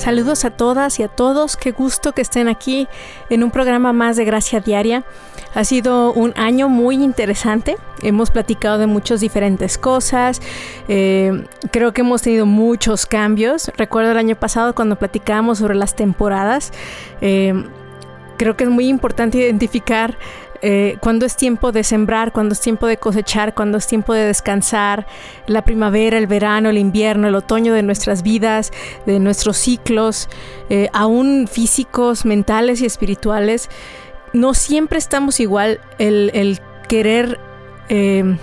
Saludos a todas y a todos, qué gusto que estén aquí en un programa más de Gracia Diaria. Ha sido un año muy interesante, hemos platicado de muchas diferentes cosas, eh, creo que hemos tenido muchos cambios. Recuerdo el año pasado cuando platicábamos sobre las temporadas, eh, creo que es muy importante identificar eh, cuando es tiempo de sembrar, cuando es tiempo de cosechar, cuando es tiempo de descansar, la primavera, el verano, el invierno, el otoño de nuestras vidas, de nuestros ciclos, eh, aún físicos, mentales y espirituales, no siempre estamos igual. El, querer eh,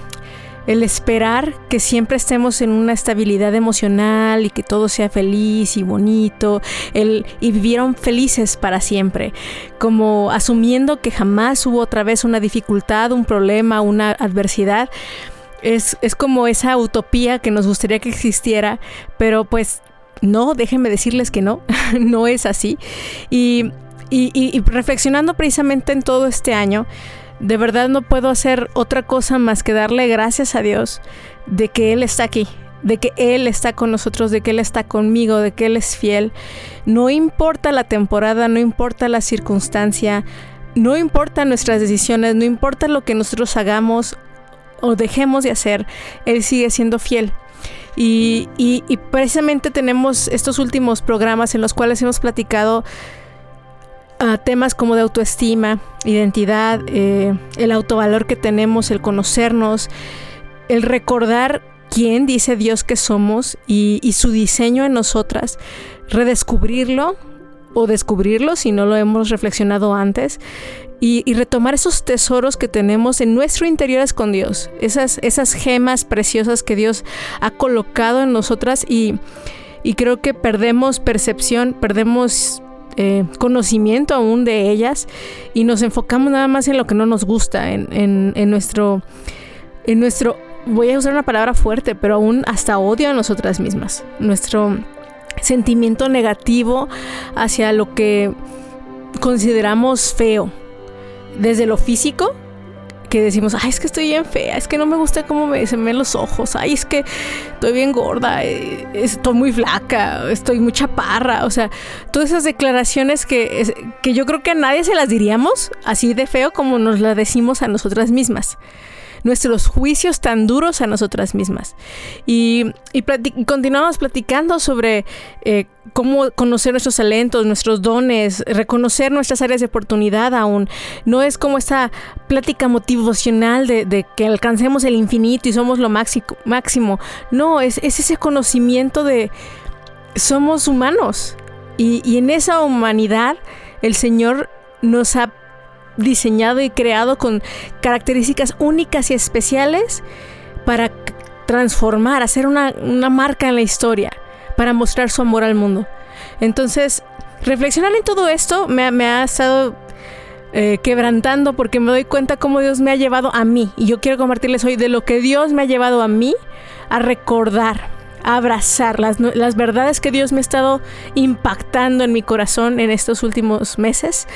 el esperar que siempre estemos en una estabilidad emocional y que todo sea feliz y bonito, el, y vivieron felices para siempre, como asumiendo que jamás hubo otra vez una dificultad, un problema, una adversidad. Es, es como esa utopía que nos gustaría que existiera, pero pues no, déjenme decirles que no, no es así. y, y reflexionando precisamente en todo este año, de verdad no puedo hacer otra cosa más que darle gracias a Dios de que Él está aquí, de que Él está con nosotros, de que Él está conmigo, de que Él es fiel. No importa la temporada, no importa la circunstancia, no importa nuestras decisiones, no importa lo que nosotros hagamos o dejemos de hacer, Él sigue siendo fiel. Y, y precisamente tenemos estos últimos programas en los cuales hemos platicado a temas como de autoestima, identidad, eh, el autovalor que tenemos, el conocernos, el recordar quién dice Dios que somos y, su diseño en nosotras, redescubrirlo o descubrirlo si no lo hemos reflexionado antes y, retomar esos tesoros que tenemos en nuestro interior con Dios, esas, gemas preciosas que Dios ha colocado en nosotras y creo que perdemos percepción, perdemos eh, conocimiento aún de ellas y nos enfocamos nada más en lo que no nos gusta, en, en, nuestro, en nuestro, voy a usar una palabra fuerte, pero aún hasta odio a nosotras mismas, nuestro sentimiento negativo hacia lo que consideramos feo, desde lo físico que decimos, ay, es que estoy bien fea, es que no me gusta cómo me, se ven los ojos, ay, es que estoy bien gorda, eh, estoy muy flaca, estoy muy chaparra, o sea, todas esas declaraciones que, que yo creo que a nadie se las diríamos así de feo como nos las decimos a nosotras mismas nuestros juicios tan duros a nosotras mismas. Y, continuamos platicando sobre eh, cómo conocer nuestros talentos, nuestros dones, reconocer nuestras áreas de oportunidad aún. No es como esta plática motivacional de, que alcancemos el infinito y somos lo máximo. No, es, ese conocimiento de somos humanos. Y, y en esa humanidad el Señor nos ha diseñado y creado con características únicas y especiales para transformar, hacer una, marca en la historia, para mostrar su amor al mundo. Entonces, reflexionar en todo esto me, ha estado eh, quebrantando porque me doy cuenta cómo Dios me ha llevado a mí. Y yo quiero compartirles hoy de lo que Dios me ha llevado a mí a recordar abrazar las, las verdades que Dios me ha estado impactando en mi corazón en estos últimos meses.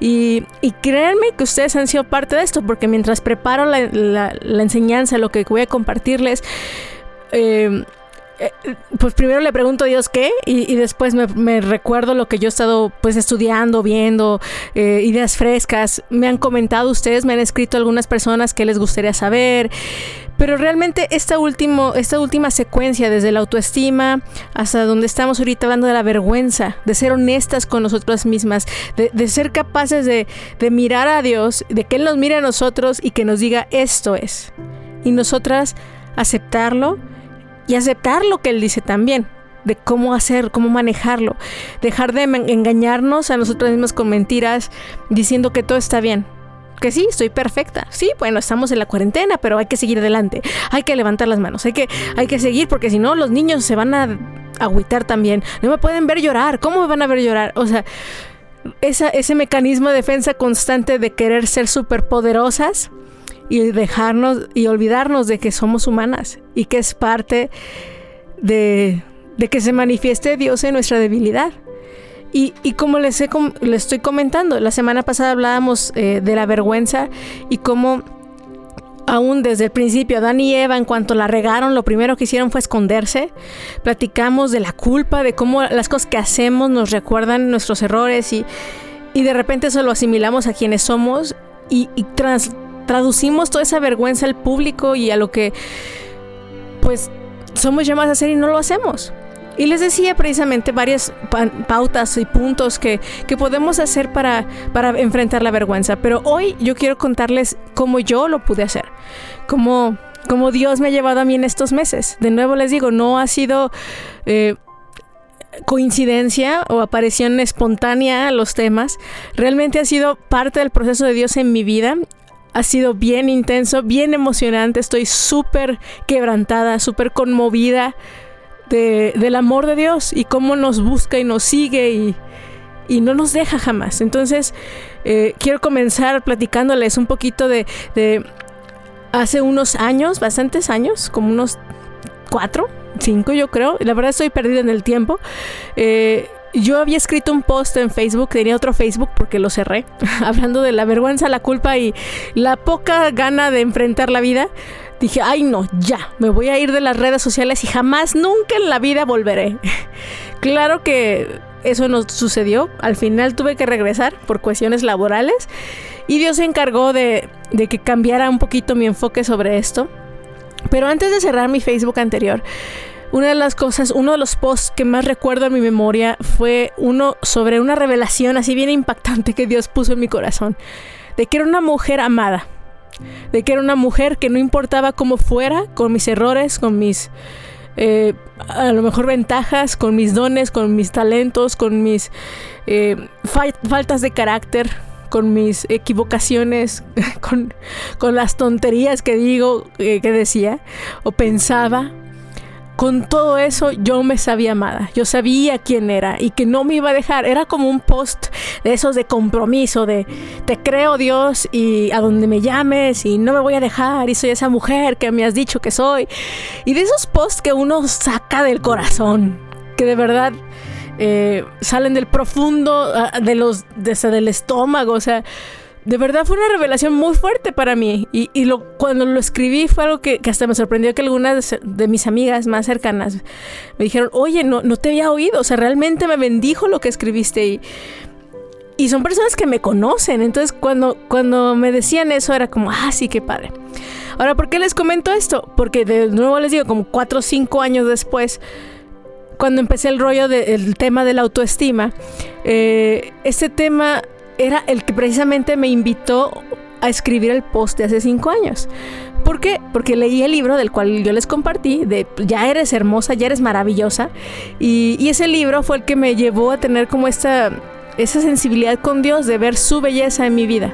Y, créanme que ustedes han sido parte de esto, porque mientras preparo la, enseñanza, lo que voy a compartirles, eh, eh, pues primero le pregunto a Dios qué y, después me, recuerdo lo que yo he estado pues estudiando, viendo, eh, ideas frescas. Me han comentado ustedes, me han escrito algunas personas que les gustaría saber. Pero realmente esta, último, esta última secuencia, desde la autoestima hasta donde estamos ahorita hablando de la vergüenza, de ser honestas con nosotras mismas, de, ser capaces de, de mirar a Dios, de que Él nos mire a nosotros y que nos diga esto es. Y nosotras aceptarlo y aceptar lo que él dice también de cómo hacer, cómo manejarlo, dejar de engañarnos a nosotros mismos con mentiras diciendo que todo está bien. Que sí, estoy perfecta. Sí, bueno, estamos en la cuarentena, pero hay que seguir adelante. Hay que levantar las manos. Hay que, hay que seguir porque si no, los niños se van a agüitar también. No me pueden ver llorar. ¿Cómo me van a ver llorar? O sea, ese mecanismo de defensa constante de querer ser súper poderosas y dejarnos y olvidarnos de que somos humanas y que es parte de, que se manifieste Dios en nuestra debilidad. Y, como les, estoy comentando, la semana pasada hablábamos eh, de la vergüenza y cómo aún desde el principio, Adán y Eva, en cuanto la regaron, lo primero que hicieron fue esconderse. Platicamos de la culpa, de cómo las cosas que hacemos nos recuerdan nuestros errores y, de repente eso lo asimilamos a quienes somos y, traducimos toda esa vergüenza al público y a lo que pues somos llamados a hacer y no lo hacemos. Y les decía precisamente varias pautas y puntos que, podemos hacer para, para enfrentar la vergüenza. Pero hoy yo quiero contarles cómo yo lo pude hacer. Cómo, cómo Dios me ha llevado a mí en estos meses. De nuevo les digo, no ha sido... Eh, coincidencia o aparición espontánea a los temas, realmente ha sido parte del proceso de Dios en mi vida ha sido bien intenso, bien emocionante. Estoy súper quebrantada, súper conmovida del amor de Dios y cómo nos busca y nos sigue y, no nos deja jamás. Entonces, eh, quiero comenzar platicándoles un poquito de, hace unos años, bastantes años, como unos cuatro, cinco yo creo. La verdad estoy perdida en el tiempo. Eh, yo había escrito un post en Facebook, tenía otro Facebook porque lo cerré, hablando de la vergüenza, la culpa y la poca gana de enfrentar la vida dije, ay no, ya, me voy a ir de las redes sociales y jamás, nunca en la vida volveré. claro que eso no sucedió, al final tuve que regresar por cuestiones laborales y Dios se encargó de, de que cambiara un poquito mi enfoque sobre esto. Pero antes de cerrar mi Facebook anterior, una de las cosas, uno de los posts que más recuerdo en mi memoria fue uno sobre una revelación así bien impactante que Dios puso en mi corazón, de que era una mujer amada de que era una mujer que no importaba cómo fuera, con mis errores, con mis eh, a lo mejor ventajas, con mis dones, con mis talentos, con mis eh, faltas de carácter, con mis equivocaciones, con, las tonterías que digo, eh, que decía o pensaba con todo eso yo me sabía amada, yo sabía quién era y que no me iba a dejar. Era como un post de esos de compromiso, de te creo Dios y a donde me llames y no me voy a dejar y soy esa mujer que me has dicho que soy. Y de esos posts que uno saca del corazón, que de verdad eh, salen del profundo, ah, de los, del estómago, o sea de verdad fue una revelación muy fuerte para mí. Y, lo, cuando lo escribí fue algo que, hasta me sorprendió que algunas de, mis amigas más cercanas me dijeron, oye, no, no te había oído, o sea, realmente me bendijo lo que escribiste. Y, son personas que me conocen. Entonces cuando, cuando me decían eso era como, ah, sí, qué padre. Ahora, ¿por qué les comento esto? Porque de nuevo les digo, como cuatro o cinco años después, cuando empecé el rollo del tema de la autoestima, eh, este tema era el que precisamente me invitó a escribir el post de hace cinco años. ¿Por qué? Porque leí el libro del cual yo les compartí, de Ya eres hermosa, ya eres maravillosa. Y, ese libro fue el que me llevó a tener como esta, esa sensibilidad con Dios de ver su belleza en mi vida.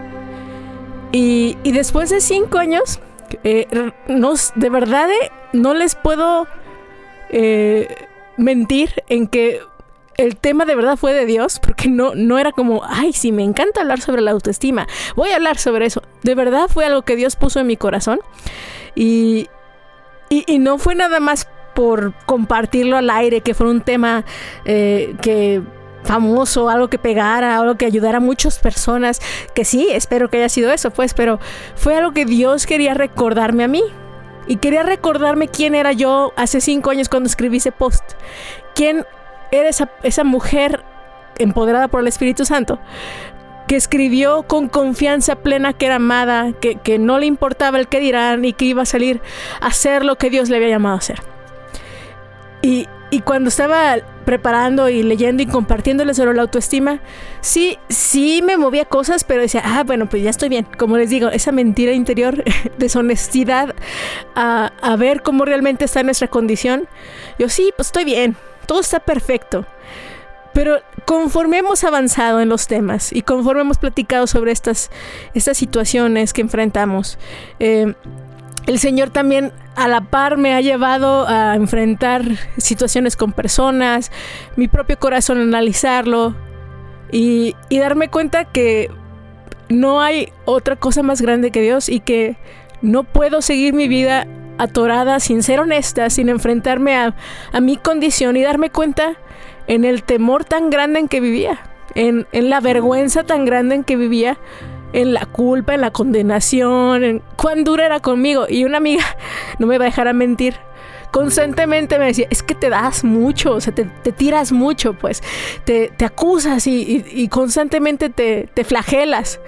Y, después de cinco años, eh, de verdad eh, no les puedo eh, mentir en que el tema de verdad fue de Dios, porque no, no era como, ay, sí, me encanta hablar sobre la autoestima, voy a hablar sobre eso. De verdad fue algo que Dios puso en mi corazón y, y, no fue nada más por compartirlo al aire, que fue un tema eh, que famoso, algo que pegara, algo que ayudara a muchas personas, que sí, espero que haya sido eso, pues, pero fue algo que Dios quería recordarme a mí. Y quería recordarme quién era yo hace cinco años cuando escribí ese post. Quién era esa, mujer empoderada por el Espíritu Santo, que escribió con confianza plena que era amada, que, no le importaba el que dirán y que iba a salir a hacer lo que Dios le había llamado a hacer. Y, cuando estaba preparando y leyendo y compartiéndole sobre la autoestima, sí, sí me movía cosas, pero decía, ah, bueno, pues ya estoy bien. Como les digo, esa mentira interior, deshonestidad, a, a ver cómo realmente está nuestra condición. Yo sí, pues estoy bien, todo está perfecto. Pero conforme hemos avanzado en los temas y conforme hemos platicado sobre estas, estas situaciones que enfrentamos, eh, el Señor también a la par me ha llevado a enfrentar situaciones con personas, mi propio corazón analizarlo y, y darme cuenta que no hay otra cosa más grande que Dios y que no puedo seguir mi vida atorada, sin ser honesta, sin enfrentarme a, a mi condición y darme cuenta en el temor tan grande en que vivía, en, en la vergüenza tan grande en que vivía, en la culpa, en la condenación, en cuán dura era conmigo. Y una amiga, no me va a dejar a mentir, constantemente me decía, es que te das mucho, o sea, te, tiras mucho, pues, te, acusas y, constantemente te, te, flagelas.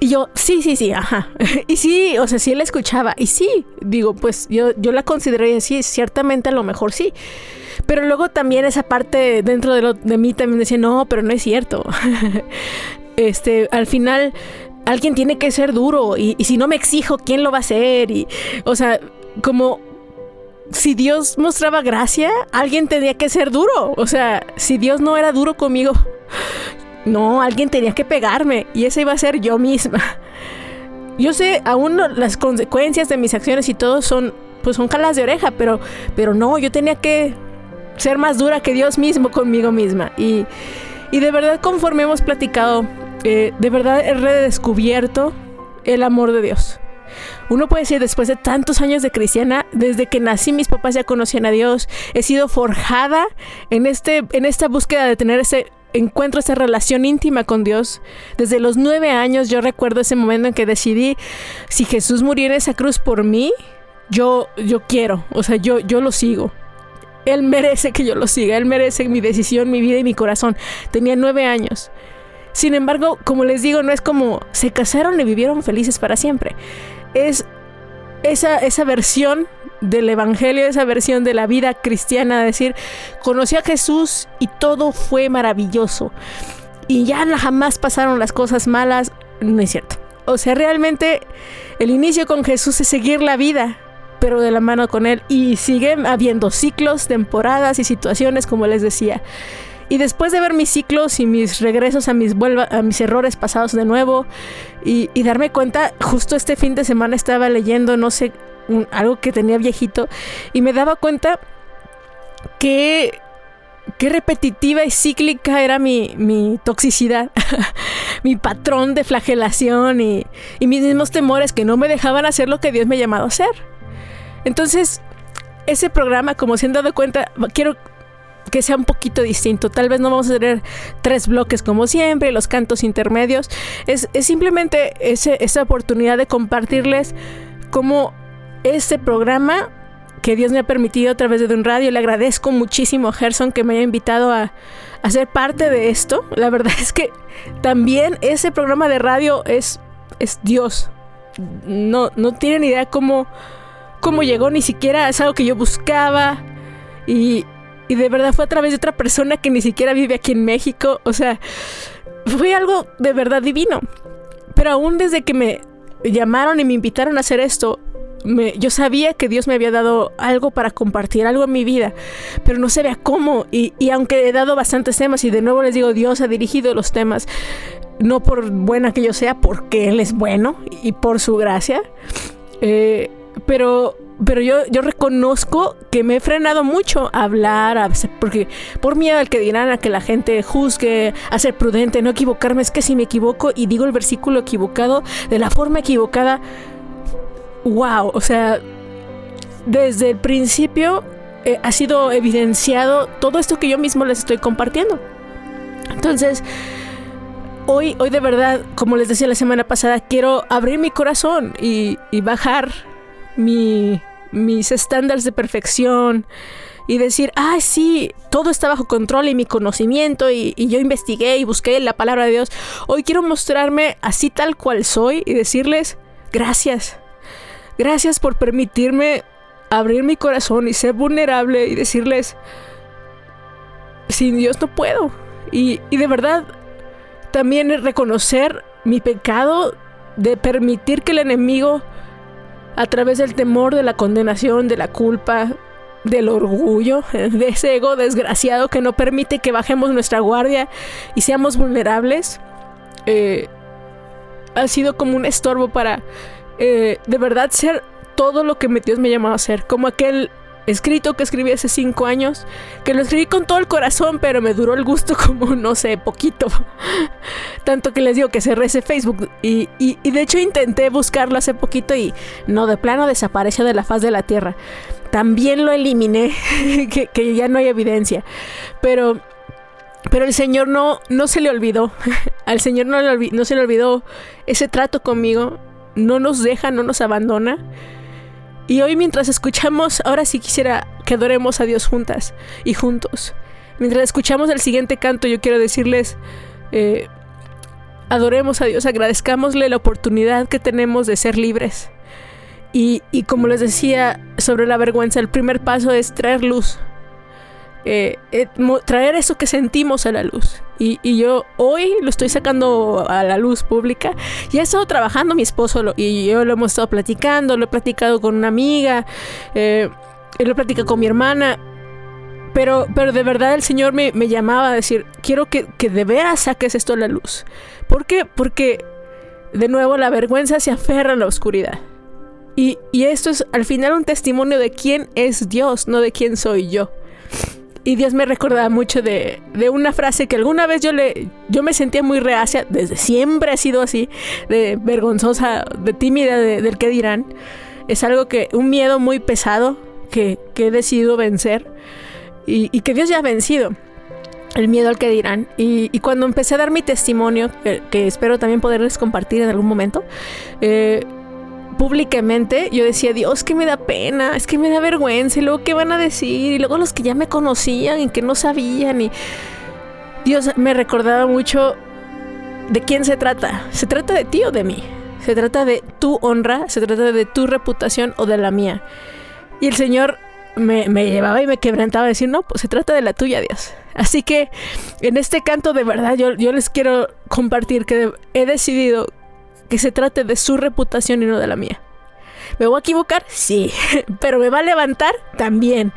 Y yo, sí, sí, sí, ajá. Y sí, o sea, sí él escuchaba. Y sí, digo, pues yo, yo la consideré sí, ciertamente a lo mejor sí. Pero luego también esa parte dentro de, lo, de mí también decía, no, pero no es cierto. este, al final alguien tiene que ser duro y, y, si no me exijo, ¿quién lo va a hacer? Y, o sea, como si Dios mostraba gracia, alguien tenía que ser duro. O sea, si Dios no era duro conmigo, no, alguien tenía que pegarme y esa iba a ser yo misma. Yo sé, aún las consecuencias de mis acciones y todo son, pues son calas de oreja, pero, pero no, yo tenía que ser más dura que Dios mismo conmigo misma. Y, y de verdad, conforme hemos platicado, eh, de verdad he redescubierto el amor de Dios. Uno puede decir, después de tantos años de cristiana, desde que nací mis papás ya conocían a Dios, he sido forjada en, este, en esta búsqueda de tener ese encuentro, esa relación íntima con Dios. Desde los nueve años yo recuerdo ese momento en que decidí, si Jesús murió en esa cruz por mí, yo, yo quiero, o sea, yo, yo lo sigo. Él merece que yo lo siga, Él merece mi decisión, mi vida y mi corazón. Tenía nueve años. Sin embargo, como les digo, no es como se casaron y vivieron felices para siempre. Es esa, esa versión del Evangelio, esa versión de la vida cristiana, decir, conocí a Jesús y todo fue maravilloso. Y ya jamás pasaron las cosas malas. No es cierto. O sea, realmente el inicio con Jesús es seguir la vida, pero de la mano con Él. Y siguen habiendo ciclos, temporadas y situaciones, como les decía. Y después de ver mis ciclos y mis regresos a mis, a mis errores pasados de nuevo y, darme cuenta, justo este fin de semana estaba leyendo, no sé, algo que tenía viejito y me daba cuenta que qué repetitiva y cíclica era mi, mi toxicidad, mi patrón de flagelación y, y, mis mismos temores que no me dejaban hacer lo que Dios me ha llamado a hacer. Entonces, ese programa, como se han dado cuenta, quiero que sea un poquito distinto. Tal vez no vamos a tener tres bloques como siempre, los cantos intermedios. Es, simplemente esa oportunidad de compartirles cómo este programa que Dios me ha permitido a través de un radio. Le agradezco muchísimo a Gerson que me haya invitado a, a ser parte de esto. La verdad es que también ese programa de radio es, es Dios. No, no tienen idea cómo, cómo llegó, ni siquiera es algo que yo buscaba. Y, y de verdad fue a través de otra persona que ni siquiera vive aquí en México. O sea, fue algo de verdad divino. Pero aún desde que me llamaron y me invitaron a hacer esto, yo sabía que Dios me había dado algo para compartir, algo en mi vida, pero no sabía cómo. Y, aunque he dado bastantes temas, y de nuevo les digo, Dios ha dirigido los temas, no por buena que yo sea, porque Él es bueno y por su gracia. Eh, pero pero yo, yo reconozco que me he frenado mucho a hablar, porque por miedo al que dirán, a que la gente juzgue, a ser prudente, no equivocarme, es que si me equivoco y digo el versículo equivocado de la forma equivocada, wow, o sea, desde el principio eh, ha sido evidenciado todo esto que yo mismo les estoy compartiendo. Entonces, hoy, hoy de verdad, como les decía la semana pasada, quiero abrir mi corazón y bajar mi, mis estándares de perfección y decir, ah, sí, todo está bajo control y mi conocimiento y, yo investigué y busqué la palabra de Dios. Hoy quiero mostrarme así tal cual soy y decirles, gracias. Gracias por permitirme abrir mi corazón y ser vulnerable y decirles, sin Dios no puedo. Y de verdad, también reconocer mi pecado de permitir que el enemigo a través del temor de la condenación, de la culpa, del orgullo, de ese ego desgraciado que no permite que bajemos nuestra guardia y seamos vulnerables, eh, ha sido como un estorbo para eh, de verdad ser todo lo que Dios me llamó a ser, como aquel escrito que escribí hace cinco años, que lo escribí con todo el corazón, pero me duró el gusto como, no sé, poquito. Tanto que les digo que cerré ese Facebook y, y, de hecho intenté buscarlo hace poquito y no, de plano desapareció de la faz de la tierra. También lo eliminé, que, ya no hay evidencia. Pero pero el Señor no, no se le olvidó. Al Señor no, no se le olvidó ese trato conmigo. No nos deja, no nos abandona. Y hoy mientras escuchamos, ahora sí quisiera que adoremos a Dios juntas y juntos. Mientras escuchamos el siguiente canto, yo quiero decirles, eh, adoremos a Dios, agradezcámosle la oportunidad que tenemos de ser libres. Y, y como les decía sobre la vergüenza, el primer paso es traer luz, eh, eh, traer eso que sentimos a la luz. Y, yo hoy lo estoy sacando a la luz pública. Ya he estado trabajando mi esposo y yo lo hemos estado platicando, lo he platicado con una amiga, eh, lo he platicado con mi hermana. Pero, pero de verdad el Señor me, llamaba a decir, quiero que, que de veras saques esto a la luz. ¿Por qué? Porque de nuevo la vergüenza se aferra a la oscuridad. Y, y esto es al final un testimonio de quién es Dios, no de quién soy yo. Y Dios me recordaba mucho de, una frase que alguna vez yo le yo me sentía muy reacia, desde siempre ha sido así, de vergonzosa, de tímida, del que dirán. Es algo que, un miedo muy pesado que, he decidido vencer y, que Dios ya ha vencido. El miedo al que dirán. Y, cuando empecé a dar mi testimonio, que, espero también poderles compartir en algún momento, eh, públicamente, yo decía, Dios, que me da pena, es que me da vergüenza, y luego qué van a decir, y luego los que ya me conocían y que no sabían, y Dios me recordaba mucho de quién se trata. Se trata de ti o de mí. Se trata de tu honra, se trata de tu reputación o de la mía. Y el Señor me, llevaba y me quebrantaba a decir, no, pues se trata de la tuya, Dios. Así que en este canto de verdad yo, yo les quiero compartir que he decidido que se trate de su reputación y no de la mía. ¿Me voy a equivocar? Sí, pero me va a levantar también.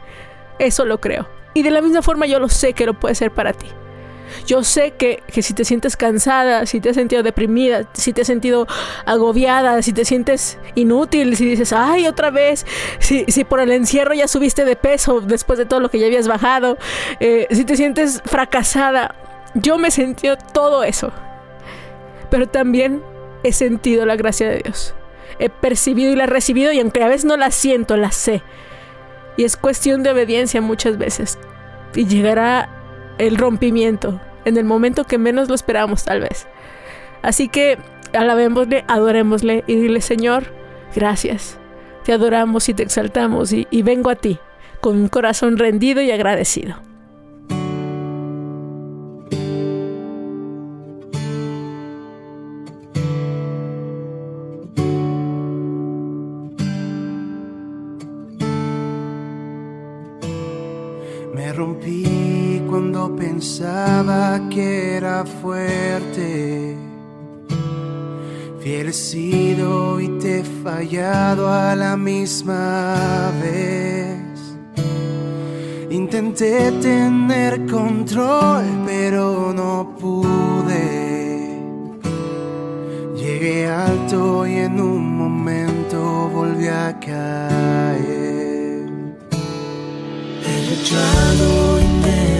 Eso lo creo. Y de la misma forma yo lo sé que lo puede ser para ti. Yo sé que, si te sientes cansada, si te has sentido deprimida, si te has sentido agobiada, si te sientes inútil, si dices, ay, otra vez, si, si por el encierro ya subiste de peso después de todo lo que ya habías bajado, eh, si te sientes fracasada, yo me sentí todo eso. Pero también he sentido la gracia de Dios. He percibido y la he recibido y aunque a veces no la siento, la sé. Y es cuestión de obediencia muchas veces. Y llegará el rompimiento en el momento que menos lo esperamos tal vez. Así que alabémosle, adorémosle y dile Señor, gracias. Te adoramos y te exaltamos y, y vengo a ti con un corazón rendido y agradecido. Pensaba que era fuerte. Fiel sido y te he fallado a la misma vez. Intenté tener control, pero no pude. Llegué alto y en un momento volví a caer. He luchado y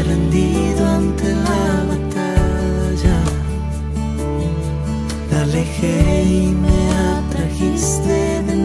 rendido ante la batalla. Te alejé y me atrajiste de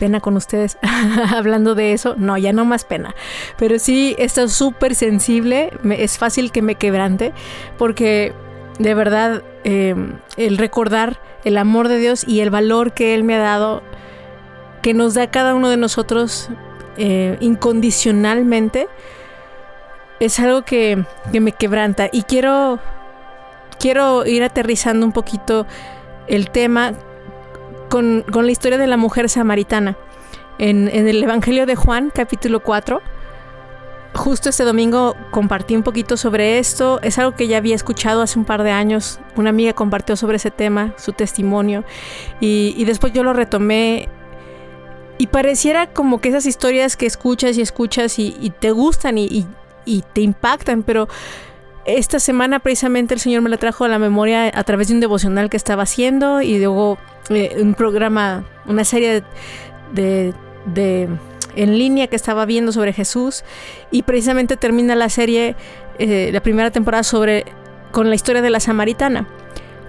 pena con ustedes hablando de eso. No, ya no más pena. Pero sí, esto es súper sensible. es fácil que me quebrante porque de verdad eh, el recordar el amor de Dios y el valor que Él me ha dado, que nos da cada uno de nosotros eh, incondicionalmente, es algo que, que me quebranta. Y quiero, quiero ir aterrizando un poquito el tema con, con la historia de la mujer samaritana. En, en el Evangelio de Juan, capítulo 4, justo este domingo compartí un poquito sobre esto. Es algo que ya había escuchado hace un par de años. Una amiga compartió sobre ese tema, su testimonio. Y, y después yo lo retomé. Y pareciera como que esas historias que escuchas y escuchas y, y te gustan y, y- y te impactan, pero esta semana precisamente el Señor me la trajo a la memoria a través de un devocional que estaba haciendo y luego eh, un programa, una serie de, de- en línea que estaba viendo sobre Jesús y precisamente termina la serie, eh, la primera temporada sobre con la historia de la samaritana.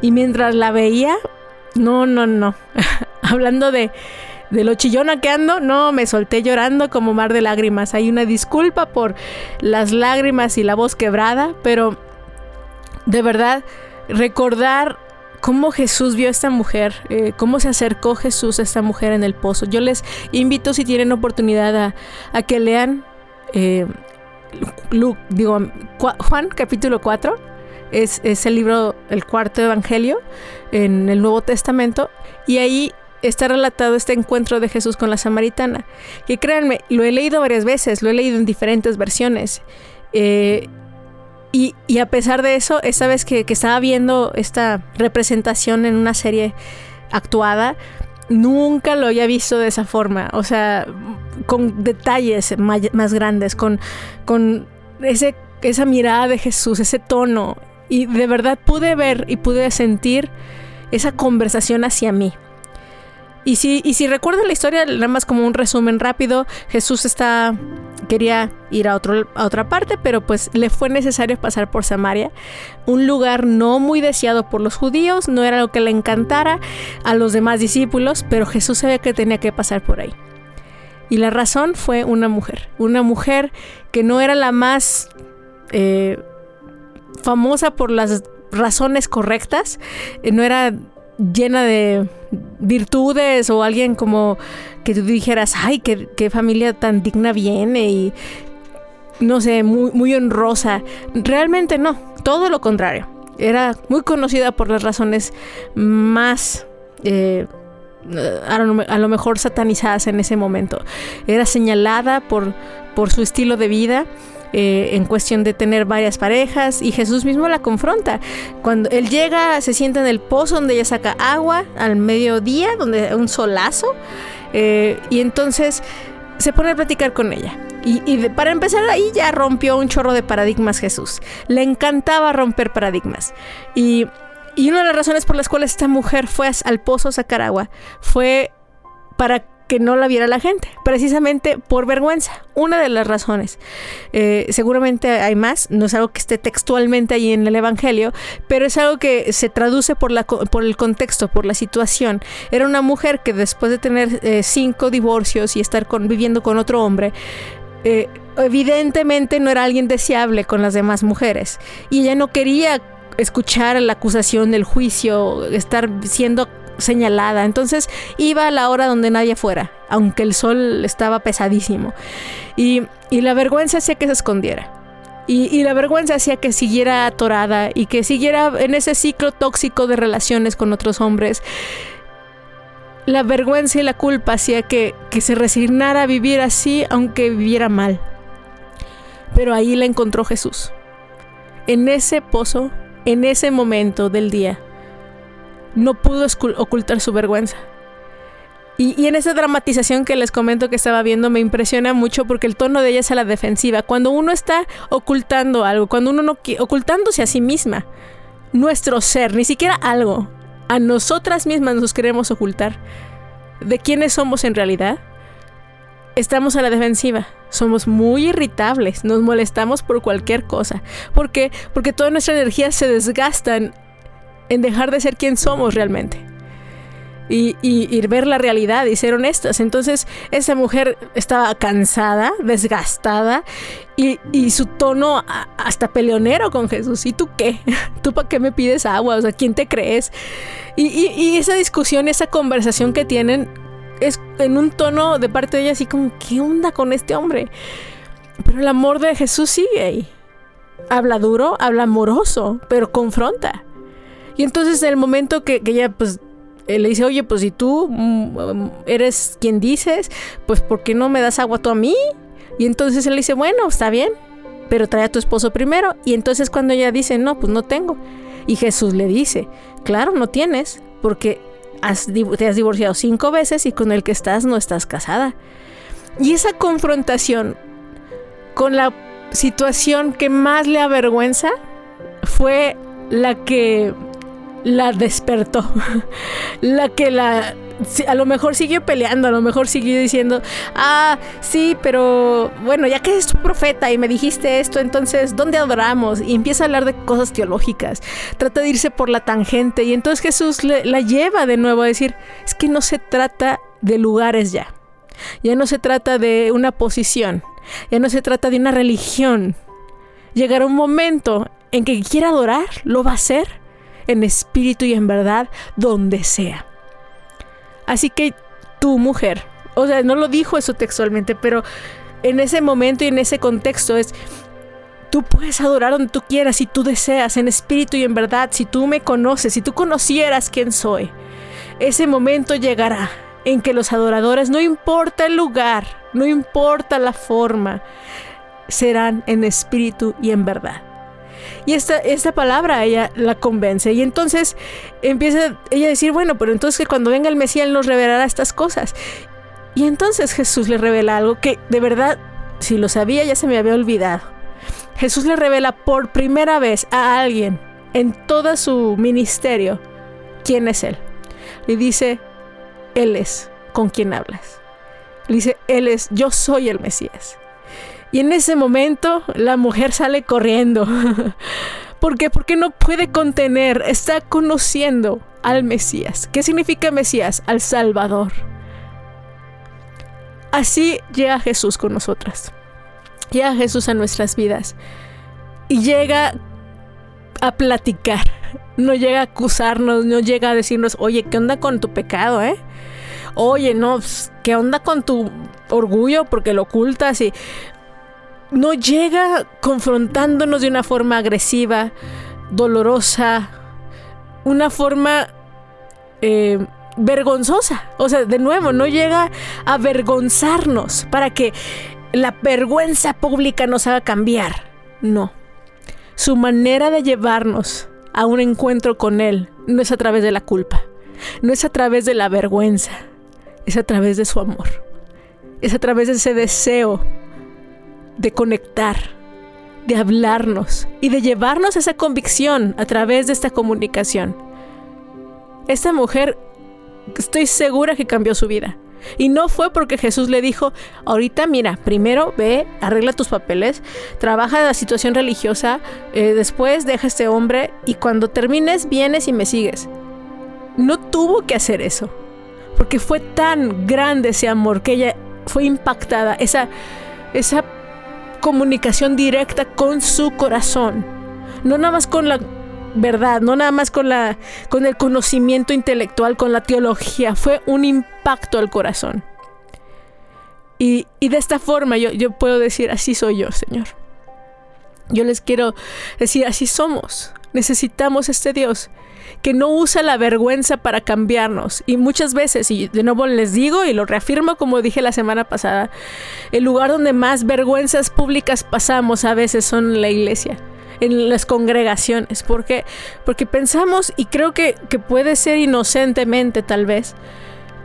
Y mientras la veía, no, no, no, hablando de, de lo chillona que ando, no, me solté llorando como mar de lágrimas. Hay una disculpa por las lágrimas y la voz quebrada, pero de verdad recordar cómo Jesús vio a esta mujer, eh, cómo se acercó Jesús a esta mujer en el pozo. Yo les invito si tienen oportunidad a, que lean eh, digo, Juan capítulo 4. Es, es el libro, el cuarto evangelio en el Nuevo Testamento. Y ahí está relatado este encuentro de Jesús con la samaritana. Que créanme, lo he leído varias veces, lo he leído en diferentes versiones. Eh, y, a pesar de eso, esta vez que, estaba viendo esta representación en una serie actuada, nunca lo había visto de esa forma. O sea, con detalles más, grandes, con, con ese, esa mirada de Jesús, ese tono. Y de verdad pude ver y pude sentir esa conversación hacia mí. Y si, y si recuerdo la historia, nada más como un resumen rápido, Jesús está quería ir a, otro, a otra parte, pero pues le fue necesario pasar por Samaria, un lugar no muy deseado por los judíos, no era lo que le encantara a los demás discípulos, pero Jesús sabía que tenía que pasar por ahí. Y la razón fue una mujer, una mujer que no era la más eh, famosa por las razones correctas, eh, no era llena de virtudes o alguien como que tú dijeras, ay, qué, familia tan digna viene y no sé, muy, muy honrosa. Realmente no, todo lo contrario. Era muy conocida por las razones más... Eh, a lo, mejor satanizadas en ese momento. Era señalada por, por su estilo de vida eh, en cuestión de tener varias parejas y Jesús mismo la confronta. Cuando él llega, se sienta en el pozo donde ella saca agua al mediodía, donde un solazo, eh, y entonces se pone a platicar con ella. Y, para empezar ahí ya rompió un chorro de paradigmas Jesús. Le encantaba romper paradigmas. Y, y una de las razones por las cuales esta mujer fue al pozo a sacar agua fue para que no la viera la gente, precisamente por vergüenza. Una de las razones. Eh, seguramente hay más, no es algo que esté textualmente ahí en el Evangelio, pero es algo que se traduce por, la, por el contexto, por la situación. Era una mujer que después de tener eh, cinco divorcios y estar viviendo con otro hombre, eh, evidentemente no era alguien deseable con las demás mujeres. Y ella no quería escuchar la acusación del juicio, estar siendo señalada. Entonces iba a la hora donde nadie fuera, aunque el sol estaba pesadísimo. Y, la vergüenza hacía que se escondiera. Y, la vergüenza hacía que siguiera atorada y que siguiera en ese ciclo tóxico de relaciones con otros hombres. La vergüenza y la culpa hacía que, que se resignara a vivir así aunque viviera mal. Pero ahí la encontró Jesús. En ese pozo, en ese momento del día no pudo ocultar su vergüenza. Y, en esa dramatización que les comento que estaba viendo me impresiona mucho porque el tono de ella es a la defensiva. Cuando uno está ocultando algo, cuando uno no ocultándose a sí misma, nuestro ser, ni siquiera algo, a nosotras mismas nos queremos ocultar de quiénes somos en realidad, estamos a la defensiva. Somos muy irritables, nos molestamos por cualquier cosa. ¿Por qué? Porque toda nuestra energía se desgasta en dejar de ser quien somos realmente. Y, y, ver la realidad y ser honestas. Entonces, esa mujer estaba cansada, desgastada y, su tono hasta peleonero con Jesús. ¿Y tú qué? ¿Tú para qué me pides agua? O sea, ¿quién te crees? Y, y, esa discusión, esa conversación que tienen es en un tono de parte de ella así como, ¿qué onda con este hombre? Pero el amor de Jesús sigue ahí. Habla duro, habla amoroso, pero confronta. Y entonces en el momento que, ella pues eh, le dice, oye, pues si tú mm, eres quien dices, pues ¿por qué no me das agua tú a mí? Y entonces él le dice, bueno, está bien, pero trae a tu esposo primero. Y entonces cuando ella dice, no, pues no tengo. Y Jesús le dice, claro, no tienes, porque te has divorciado cinco veces y con el que estás no estás casada. Y esa confrontación con la situación que más le avergüenza fue la que la despertó. la que la... A lo mejor siguió peleando, a lo mejor siguió diciendo, ah, sí, pero bueno, ya que es tu profeta y me dijiste esto, entonces, ¿dónde adoramos? Y empieza a hablar de cosas teológicas, trata de irse por la tangente y entonces Jesús la lleva de nuevo a decir, es que no se trata de lugares ya. Ya no se trata de una posición, ya no se trata de una religión. Llegará un momento en que quiera adorar, lo va a hacer en espíritu y en verdad, donde sea. Así que tu mujer, o sea, no lo dijo eso textualmente, pero en ese momento y en ese contexto es, tú puedes adorar donde tú quieras, si tú deseas, en espíritu y en verdad, si tú me conoces, si tú conocieras quién soy. Ese momento llegará en que los adoradores, no importa el lugar, no importa la forma, serán en espíritu y en verdad. Y esta, esta palabra ella la convence. Y entonces empieza ella a decir, bueno, pero entonces que cuando venga el Mesías nos revelará estas cosas. Y entonces Jesús le revela algo que de verdad, si lo sabía ya se me había olvidado. Jesús le revela por primera vez a alguien en todo su ministerio quién es Él. Le dice, Él es con quien hablas. Le dice, Él es, yo soy el Mesías. Y en ese momento la mujer sale corriendo. ¿Por qué? Porque no puede contener, está conociendo al Mesías. ¿Qué significa Mesías? Al Salvador. Así llega Jesús con nosotras. Llega Jesús a nuestras vidas. Y llega a platicar. No llega a acusarnos, no llega a decirnos, oye, ¿qué onda con tu pecado, eh? Oye, no, pues, ¿qué onda con tu orgullo porque lo ocultas? Y no llega confrontándonos de una forma agresiva, dolorosa, una forma eh, vergonzosa. O sea, de nuevo, no llega a avergonzarnos para que la vergüenza pública nos haga cambiar. No. Su manera de llevarnos a un encuentro con Él no es a través de la culpa, no es a través de la vergüenza, es a través de su amor, es a través de ese deseo de conectar, de hablarnos y de llevarnos esa convicción a través de esta comunicación. Esta mujer, estoy segura que cambió su vida. Y no fue porque Jesús le dijo, ahorita mira, primero ve, arregla tus papeles, trabaja la situación religiosa, eh, después deja a este hombre y cuando termines vienes y me sigues. No tuvo que hacer eso, porque fue tan grande ese amor que ella fue impactada, esa, esa comunicación directa con su corazón. No nada más con la verdad, no nada más con, la, con el conocimiento intelectual, con la teología. Fue un impacto al corazón. Y, y de esta forma yo, yo puedo decir, así soy yo, Señor. Yo les quiero decir, así somos. Necesitamos este Dios que no usa la vergüenza para cambiarnos. Y muchas veces, y de nuevo les digo y lo reafirmo como dije la semana pasada, el lugar donde más vergüenzas públicas pasamos a veces son en la iglesia en las congregaciones. ¿Por Porque pensamos, y creo que, que, puede ser inocentemente tal vez,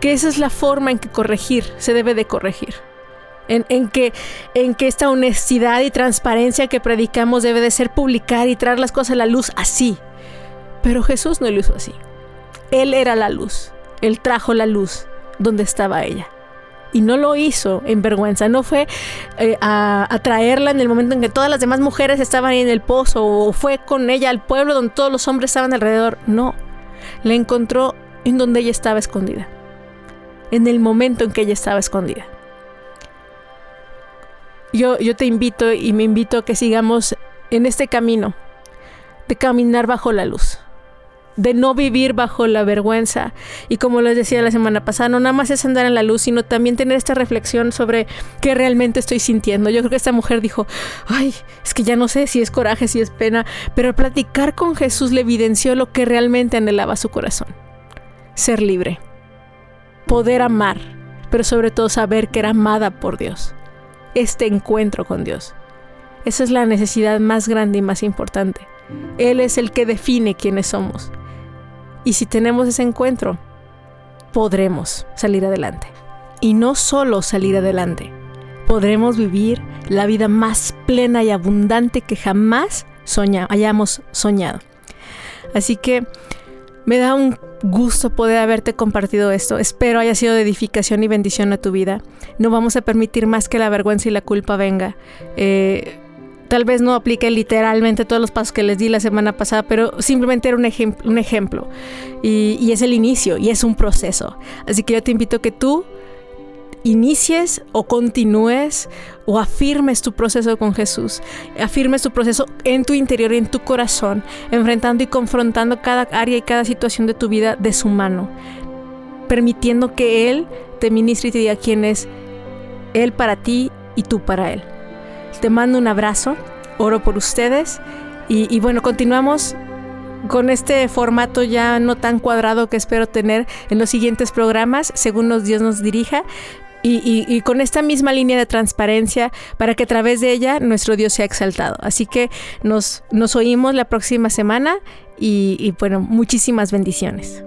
que esa es la forma en que corregir, se debe de corregir. En, que, esta honestidad y transparencia que predicamos debe de ser publicar y traer las cosas a la luz así, pero Jesús no lo hizo así. Él era la luz. Él trajo la luz donde estaba ella. Y no lo hizo en vergüenza. No fue eh, a, traerla en el momento en que todas las demás mujeres estaban ahí en el pozo o fue con ella al pueblo donde todos los hombres estaban alrededor. No. La encontró en donde ella estaba escondida. En el momento en que ella estaba escondida. Yo, yo te invito y me invito a que sigamos en este camino de caminar bajo la luz de no vivir bajo la vergüenza. Y como les decía la semana pasada, no nada más es andar en la luz, sino también tener esta reflexión sobre qué realmente estoy sintiendo. Yo creo que esta mujer dijo, ay, es que ya no sé si es coraje, si es pena, pero al platicar con Jesús le evidenció lo que realmente anhelaba su corazón. Ser libre, poder amar, pero sobre todo saber que era amada por Dios. Este encuentro con Dios. Esa es la necesidad más grande y más importante. Él es el que define quiénes somos. Y si tenemos ese encuentro, podremos salir adelante. Y no solo salir adelante, podremos vivir la vida más plena y abundante que jamás hayamos soñado. Así que me da un gusto poder haberte compartido esto. Espero haya sido de edificación y bendición a tu vida. No vamos a permitir más que la vergüenza y la culpa venga. Eh, Tal vez no aplique literalmente todos los pasos que les di la semana pasada, pero simplemente era un, ejemplo. Y, es el inicio y es un proceso. Así que yo te invito que tú inicies o continúes o afirmes tu proceso con Jesús, afirmes tu proceso en tu interior y en tu corazón, enfrentando y confrontando cada área y cada situación de tu vida de su mano, permitiendo que Él te ministre y te diga quién es Él para ti y tú para Él. Te mando un abrazo, oro por ustedes y, bueno, continuamos con este formato ya no tan cuadrado que espero tener en los siguientes programas, según nos Dios nos dirija. Y, con esta misma línea de transparencia para que a través de ella nuestro Dios sea exaltado. Así que nos, nos oímos la próxima semana y bueno, muchísimas bendiciones.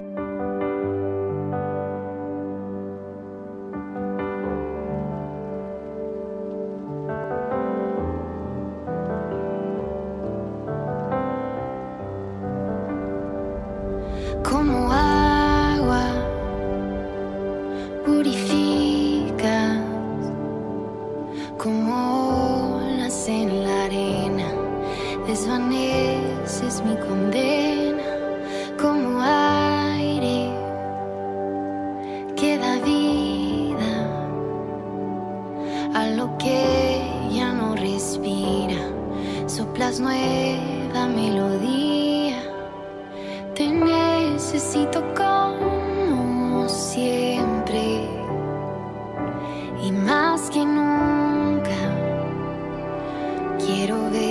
Quiero verte.